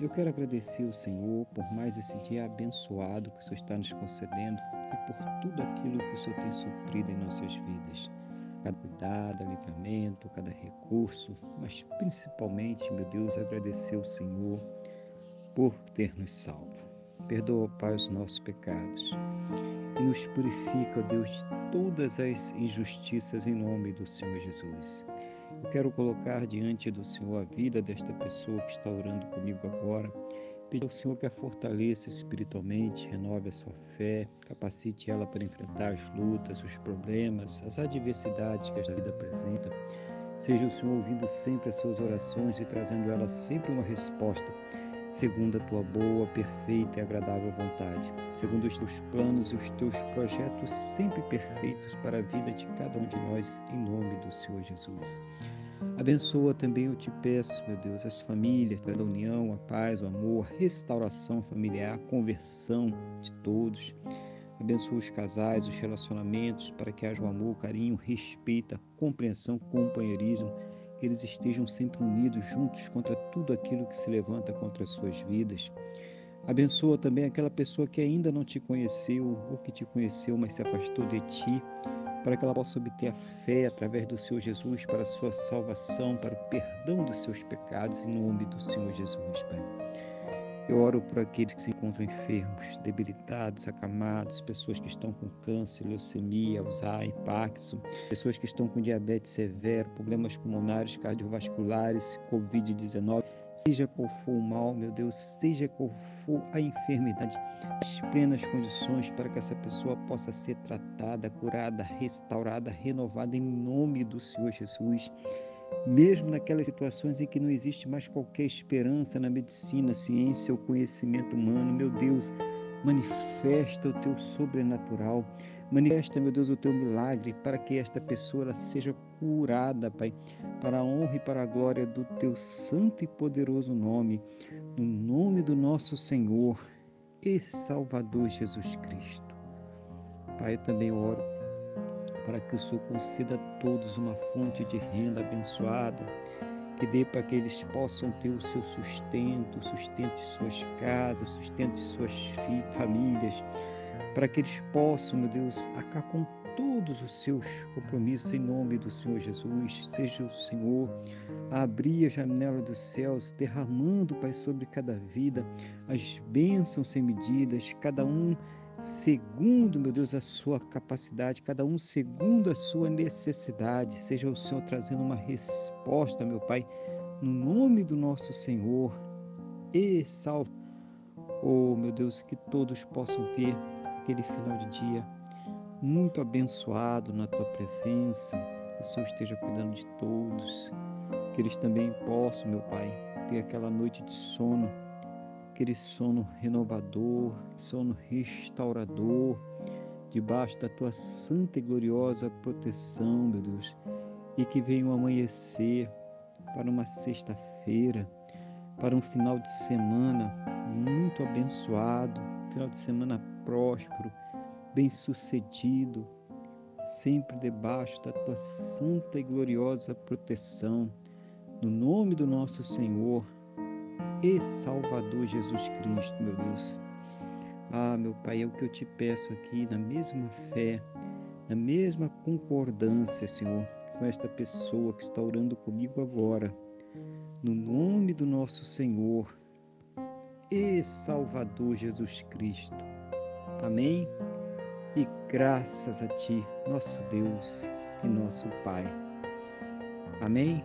eu quero agradecer ao Senhor por mais esse dia abençoado que o Senhor está nos concedendo e por tudo aquilo que o Senhor tem suprido em nossas vidas. Cada cuidado, livramento, cada recurso, mas principalmente, meu Deus, agradecer ao Senhor por ter nos salvo. Perdoa, Pai, os nossos pecados e nos purifica, Deus, de todas as injustiças em nome do Senhor Jesus. Eu quero colocar diante do Senhor a vida desta pessoa que está orando comigo agora. Pedir ao Senhor que a fortaleça espiritualmente, renove a sua fé, capacite ela para enfrentar as lutas, os problemas, as adversidades que esta vida apresenta. Seja o Senhor ouvindo sempre as suas orações e trazendo a ela sempre uma resposta, segundo a tua boa, perfeita e agradável vontade, segundo os teus planos e os teus projetos sempre perfeitos para a vida de cada um de nós, em nome do Senhor Jesus. Abençoa também, eu te peço, meu Deus, as famílias, a união, a paz, o amor, a restauração familiar, a conversão de todos. Abençoa os casais, os relacionamentos, para que haja o amor, carinho, respeito, compreensão, companheirismo, que eles estejam sempre unidos, juntos contra tudo aquilo que se levanta contra as suas vidas. Abençoa também aquela pessoa que ainda não te conheceu ou que te conheceu, mas se afastou de ti para que ela possa obter a fé através do Senhor Jesus para a sua salvação, para o perdão dos seus pecados, em nome do Senhor Jesus, Pai. Eu oro por aqueles que se encontram enfermos, debilitados, acamados, pessoas que estão com câncer, leucemia, Alzheimer, Parkinson, pessoas que estão com diabetes severo, problemas pulmonares, cardiovasculares, Covid-19 seja qual for o mal, meu Deus, seja qual for a enfermidade, as plenas condições para que essa pessoa possa ser tratada, curada, restaurada, renovada em nome do Senhor Jesus. Mesmo naquelas situações em que não existe mais qualquer esperança na medicina, ciência ou conhecimento humano, meu Deus, manifesta o teu sobrenatural, manifesta, meu Deus, o teu milagre para que esta pessoa seja curada, Pai, para a honra e para a glória do teu santo e poderoso nome, no nome do nosso Senhor e Salvador Jesus Cristo. Pai, eu também oro para que o Senhor conceda a todos uma fonte de renda abençoada, que dê para que eles possam ter o seu sustento, o sustento de suas casas, o sustento de suas famílias, para que eles possam, meu Deus, acabar com todos os seus compromissos em nome do Senhor Jesus. Seja o Senhor a abrir a janela dos céus, derramando, Pai, sobre cada vida as bênçãos sem medidas, cada um segundo, meu Deus, a sua capacidade, cada um segundo a sua necessidade. Seja o Senhor trazendo uma resposta, meu Pai, no nome do nosso Senhor. E salve, oh meu Deus, que todos possam ter aquele final de dia muito abençoado na tua presença. Que o Senhor esteja cuidando de todos. Que eles também possam, meu Pai, ter aquela noite de sono aquele sono renovador, sono restaurador, debaixo da tua santa e gloriosa proteção, meu Deus, e que venha um amanhecer para uma sexta-feira, para um final de semana muito abençoado, final de semana próspero, bem-sucedido, sempre debaixo da tua santa e gloriosa proteção. No nome do nosso Senhor e Salvador Jesus Cristo, meu Deus. Ah, meu Pai, é o que eu te peço aqui, na mesma fé, na mesma concordância, Senhor, com esta pessoa que está orando comigo agora, no nome do nosso Senhor e Salvador Jesus Cristo. Amém? E graças a Ti, nosso Deus e nosso Pai. Amém?